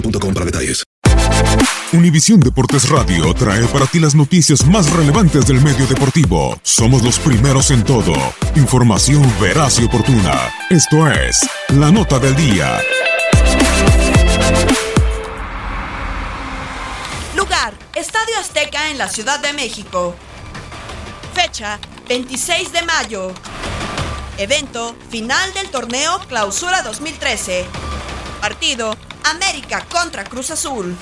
boostmobile.com para detalles. Univisión Deportes Radio trae para ti las noticias más relevantes del medio deportivo. Somos los primeros en todo. Información veraz y oportuna. Esto es La Nota del Día. Lugar, Estadio Azteca en la Ciudad de México. Fecha, 26 de mayo. Evento, final del torneo Clausura 2013. Partido, América contra Cruz Azul.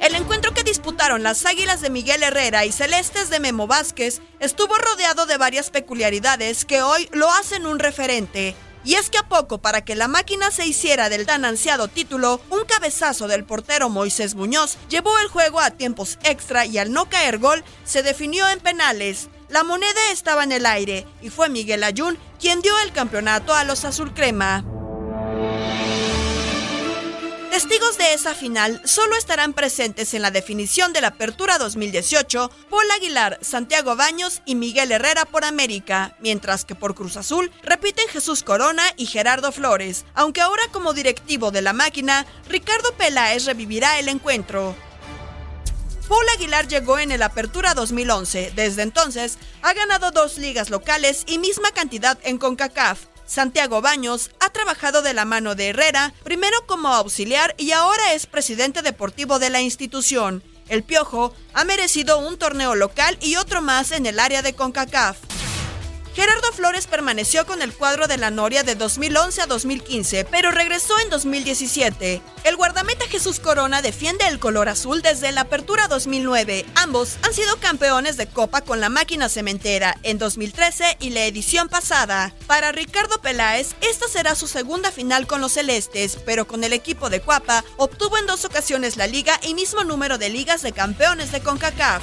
El encuentro que disputaron las Águilas de Miguel Herrera y Celestes de Memo Vázquez estuvo rodeado de varias peculiaridades que hoy lo hacen un referente. Y es que a poco para que la máquina se hiciera del tan ansiado título, un cabezazo del portero Moisés Muñoz llevó el juego a tiempos extra y al no caer gol se definió en penales. La moneda estaba en el aire y fue Miguel Ayun quien dio el campeonato a los azul crema. Testigos de esa final solo estarán presentes en la definición de la Apertura 2018 Paul Aguilar, Santiago Baños y Miguel Herrera por América, mientras que por Cruz Azul repiten Jesús Corona y Gerardo Flores, aunque ahora como directivo de la máquina, Ricardo Peláez revivirá el encuentro. Paul Aguilar llegó en el Apertura 2011. Desde entonces ha ganado dos ligas locales y misma cantidad en CONCACAF. Santiago Baños ha trabajado de la mano de Herrera, primero como auxiliar y ahora es presidente deportivo de la institución. El Piojo ha merecido un torneo local y otro más en el área de CONCACAF. Gerardo Flores permaneció con el cuadro de la Noria de 2011 a 2015, pero regresó en 2017. El guardameta Jesús Corona defiende el color azul desde la apertura 2009. Ambos han sido campeones de Copa con la máquina cementera en 2013 y la edición pasada. Para Ricardo Peláez, esta será su segunda final con los celestes, pero con el equipo de Cuapa obtuvo en dos ocasiones la liga y mismo número de ligas de campeones de CONCACAF.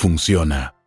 funciona.